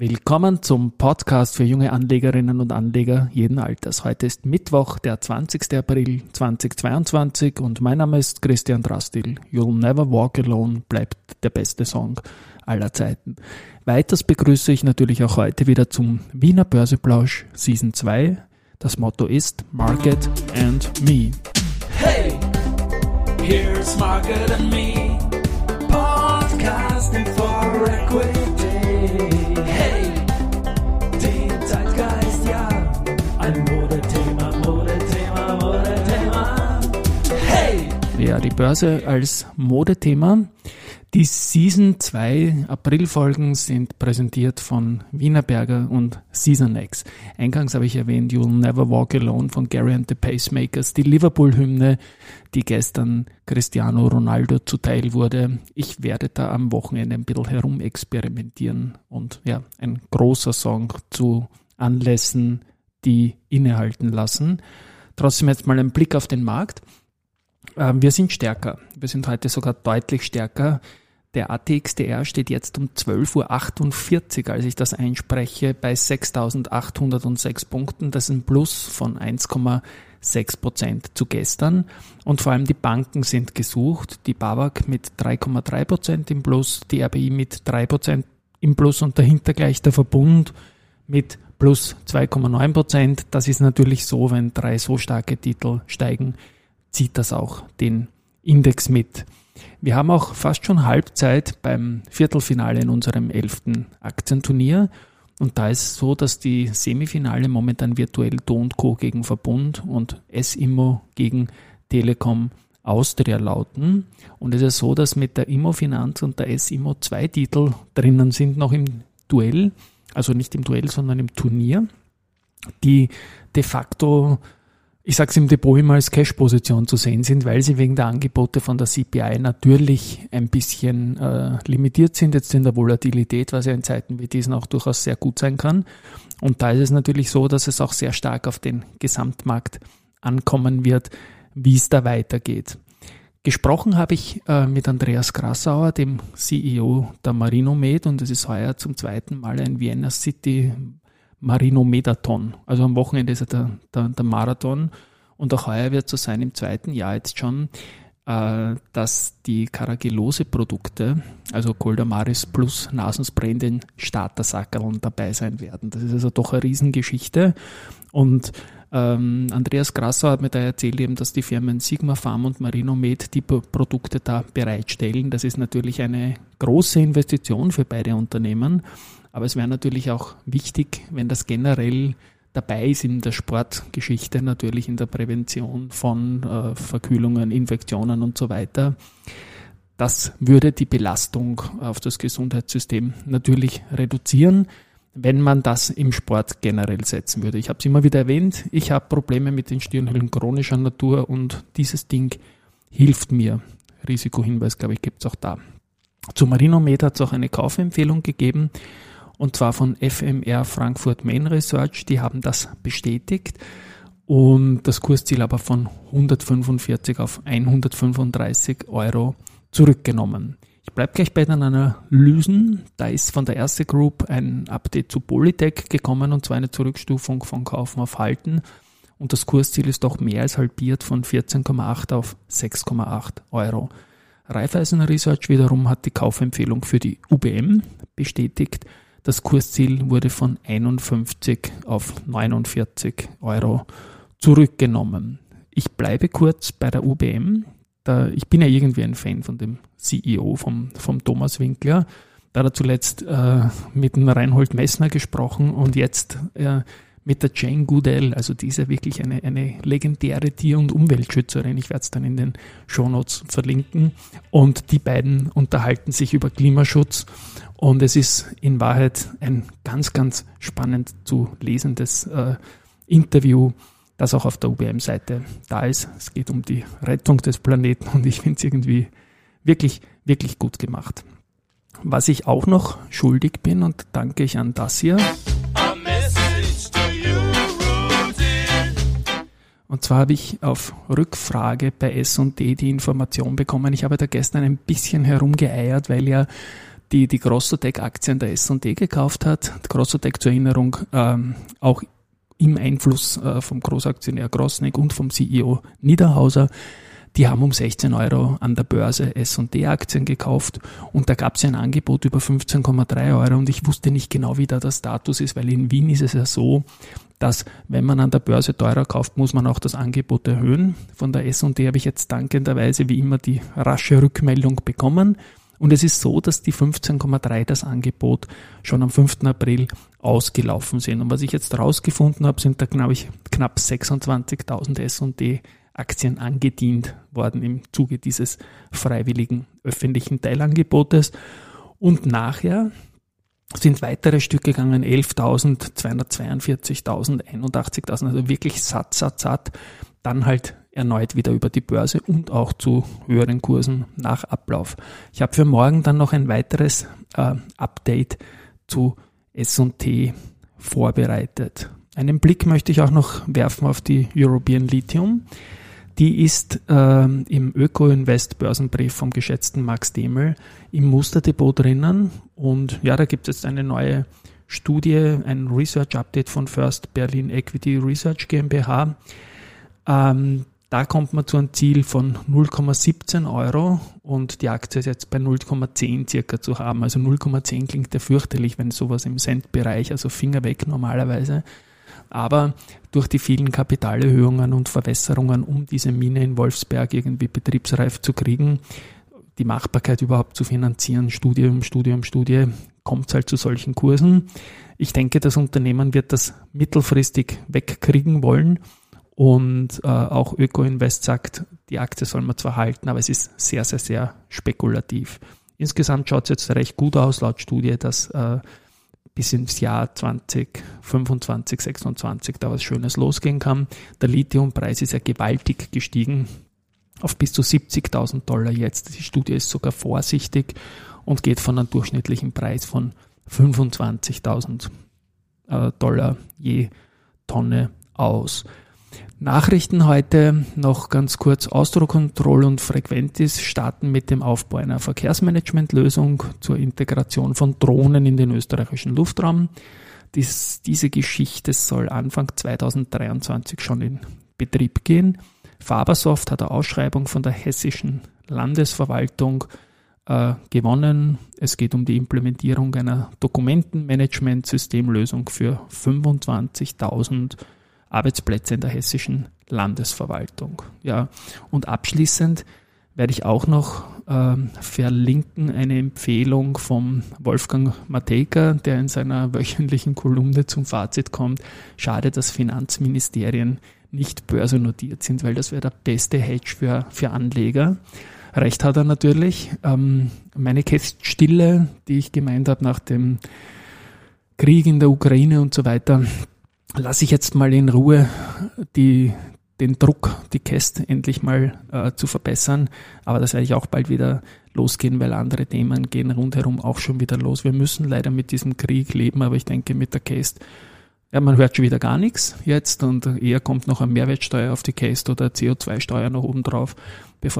Willkommen zum Podcast für junge Anlegerinnen und Anleger jeden Alters. Heute ist Mittwoch, der 20. April 2022 und mein Name ist Christian Drastil. You'll Never Walk Alone bleibt der beste Song aller Zeiten. Weiters begrüße ich natürlich auch heute wieder zum Wiener Börseplausch Season 2. Das Motto ist Market and Me. Hey, here's Market and Me. Ein Modethema, Modethema, Modethema. Hey! Ja, die Börse als Modethema. Die Season 2 Aprilfolgen sind präsentiert von Wienerberger und Seasonex. Eingangs habe ich erwähnt You'll Never Walk Alone von Gary and the Pacemakers, die Liverpool-Hymne, die gestern Cristiano Ronaldo zuteil wurde. Ich werde da am Wochenende ein bisschen herumexperimentieren und ja, ein großer Song zu Anlässen, die innehalten lassen. Trotzdem jetzt mal ein Blick auf den Markt. Ähm, wir sind stärker. Wir sind heute sogar deutlich stärker. Der ATXDR steht jetzt um 12.48 Uhr, als ich das einspreche, bei 6.806 Punkten. Das ist ein Plus von 1,6 Prozent zu gestern. Und vor allem die Banken sind gesucht. Die BAWAG mit 3,3 Prozent im Plus, die RBI mit 3 Prozent im Plus und dahinter gleich der Verbund mit plus 2,9 Prozent. Das ist natürlich so, wenn drei so starke Titel steigen, zieht das auch den Index mit. Wir haben auch fast schon Halbzeit beim Viertelfinale in unserem elften Aktienturnier. Und da ist es so, dass die Semifinale momentan virtuell Do Co. gegen Verbund und S-Immo gegen Telekom Austria lauten. Und es ist so, dass mit der Immo-Finanz und der S-Immo zwei Titel drinnen sind noch im Duell. Also nicht im Duell, sondern im Turnier, die de facto ich sage es im Depot immer als Cash-Position zu sehen sind, weil sie wegen der Angebote von der CPI natürlich ein bisschen äh, limitiert sind jetzt in der Volatilität, was ja in Zeiten wie diesen auch durchaus sehr gut sein kann. Und da ist es natürlich so, dass es auch sehr stark auf den Gesamtmarkt ankommen wird, wie es da weitergeht. Gesprochen habe ich äh, mit Andreas Grassauer, dem CEO der Marinomed, und es ist heuer zum zweiten Mal ein Vienna City Marinomedathon. Also am Wochenende ist ja der, der, der Marathon und auch heuer wird es so sein im zweiten Jahr jetzt schon, äh, dass die Caragillose-Produkte, also Coldamaris plus Nasenspray in den Startersackerln dabei sein werden. Das ist also doch eine Riesengeschichte und ähm, Andreas Grasser hat mir da erzählt, eben, dass die Firmen Sigma Farm und Marinomed die Produkte da bereitstellen. Das ist natürlich eine große Investition für beide Unternehmen. Aber es wäre natürlich auch wichtig, wenn das generell dabei ist in der Sportgeschichte, natürlich in der Prävention von äh, Verkühlungen, Infektionen und so weiter. Das würde die Belastung auf das Gesundheitssystem natürlich reduzieren, wenn man das im Sport generell setzen würde. Ich habe es immer wieder erwähnt, ich habe Probleme mit den Stirnhüllen chronischer Natur und dieses Ding hilft mir. Risikohinweis, glaube ich, gibt es auch da. Zu Marinomed hat es auch eine Kaufempfehlung gegeben und zwar von FMR Frankfurt Main Research. Die haben das bestätigt und das Kursziel aber von 145 auf 135 Euro zurückgenommen. Ich bleibe gleich bei den Analysen. Da ist von der erste Group ein Update zu Polytech gekommen und zwar eine Zurückstufung von Kaufen auf Halten. Und das Kursziel ist doch mehr als halbiert von 14,8 auf 6,8 Euro. Raiffeisen Research wiederum hat die Kaufempfehlung für die UBM bestätigt das Kursziel wurde von 51 auf 49 Euro zurückgenommen. Ich bleibe kurz bei der UBM. Da, ich bin ja irgendwie ein Fan von dem CEO, vom, vom Thomas Winkler. Da hat er zuletzt äh, mit dem Reinhold Messner gesprochen und jetzt äh, mit der Jane Goodell, also diese wirklich eine, eine legendäre Tier- und Umweltschützerin. Ich werde es dann in den Shownotes verlinken. Und die beiden unterhalten sich über Klimaschutz. Und es ist in Wahrheit ein ganz, ganz spannend zu lesendes äh, Interview, das auch auf der UBM-Seite da ist. Es geht um die Rettung des Planeten und ich finde es irgendwie wirklich, wirklich gut gemacht. Was ich auch noch schuldig bin und danke ich an das hier. Und zwar habe ich auf Rückfrage bei S&D die Information bekommen. Ich habe da gestern ein bisschen herumgeeiert, weil ja die die Grossotec-Aktien der S&D gekauft hat. Grossotec zur Erinnerung ähm, auch im Einfluss äh, vom Großaktionär Grossnick und vom CEO Niederhauser. Die haben um 16 Euro an der Börse S&D-Aktien gekauft und da gab es ein Angebot über 15,3 Euro und ich wusste nicht genau, wie da der Status ist, weil in Wien ist es ja so, dass wenn man an der Börse teurer kauft, muss man auch das Angebot erhöhen. Von der S&D habe ich jetzt dankenderweise wie immer die rasche Rückmeldung bekommen. Und es ist so, dass die 15,3 das Angebot schon am 5. April ausgelaufen sind. Und was ich jetzt rausgefunden habe, sind da glaube ich knapp 26.000 S&D Aktien angedient worden im Zuge dieses freiwilligen öffentlichen Teilangebotes. Und nachher sind weitere Stücke gegangen, 11.000, 242.000, 81.000, also wirklich satt, satt, satt. Dann halt erneut wieder über die Börse und auch zu höheren Kursen nach Ablauf. Ich habe für morgen dann noch ein weiteres äh, Update zu S&T vorbereitet. Einen Blick möchte ich auch noch werfen auf die European Lithium. Die ist äh, im Öko-Invest Börsenbrief vom geschätzten Max Demel im Musterdepot drinnen. Und ja, da gibt es jetzt eine neue Studie, ein Research Update von First Berlin Equity Research GmbH. Ähm, da kommt man zu einem Ziel von 0,17 Euro und die Aktie ist jetzt bei 0,10 circa zu haben. Also 0,10 klingt ja fürchterlich, wenn sowas im Cent-Bereich, also Finger weg normalerweise. Aber durch die vielen Kapitalerhöhungen und Verwässerungen, um diese Mine in Wolfsberg irgendwie betriebsreif zu kriegen, die Machbarkeit überhaupt zu finanzieren, Studium, Studium, Studie, kommt es halt zu solchen Kursen. Ich denke, das Unternehmen wird das mittelfristig wegkriegen wollen. Und äh, auch Öko-Invest sagt, die Aktie soll man zwar halten, aber es ist sehr, sehr, sehr spekulativ. Insgesamt schaut es jetzt recht gut aus, laut Studie, dass äh, bis ins Jahr 2025, 26 da was Schönes losgehen kann. Der Lithiumpreis ist ja gewaltig gestiegen auf bis zu 70.000 Dollar jetzt. Die Studie ist sogar vorsichtig und geht von einem durchschnittlichen Preis von 25.000 äh, Dollar je Tonne aus. Nachrichten heute noch ganz kurz. Ausdruckkontrolle und Frequentis starten mit dem Aufbau einer Verkehrsmanagementlösung zur Integration von Drohnen in den österreichischen Luftraum. Dies, diese Geschichte soll Anfang 2023 schon in Betrieb gehen. Fabersoft hat eine Ausschreibung von der hessischen Landesverwaltung äh, gewonnen. Es geht um die Implementierung einer Dokumentenmanagementsystemlösung für 25.000 Arbeitsplätze in der hessischen Landesverwaltung. Ja, und abschließend werde ich auch noch ähm, verlinken eine Empfehlung vom Wolfgang Matejka, der in seiner wöchentlichen Kolumne zum Fazit kommt. Schade, dass Finanzministerien nicht börsennotiert sind, weil das wäre der beste Hedge für, für Anleger. Recht hat er natürlich. Ähm, meine Käststille, die ich gemeint habe nach dem Krieg in der Ukraine und so weiter, lasse ich jetzt mal in Ruhe die, den Druck, die Käst endlich mal äh, zu verbessern. Aber das werde ich auch bald wieder losgehen, weil andere Themen gehen rundherum auch schon wieder los. Wir müssen leider mit diesem Krieg leben, aber ich denke mit der Käst, ja, man hört schon wieder gar nichts jetzt und eher kommt noch eine Mehrwertsteuer auf die Käst oder CO2-Steuer noch oben drauf, bevor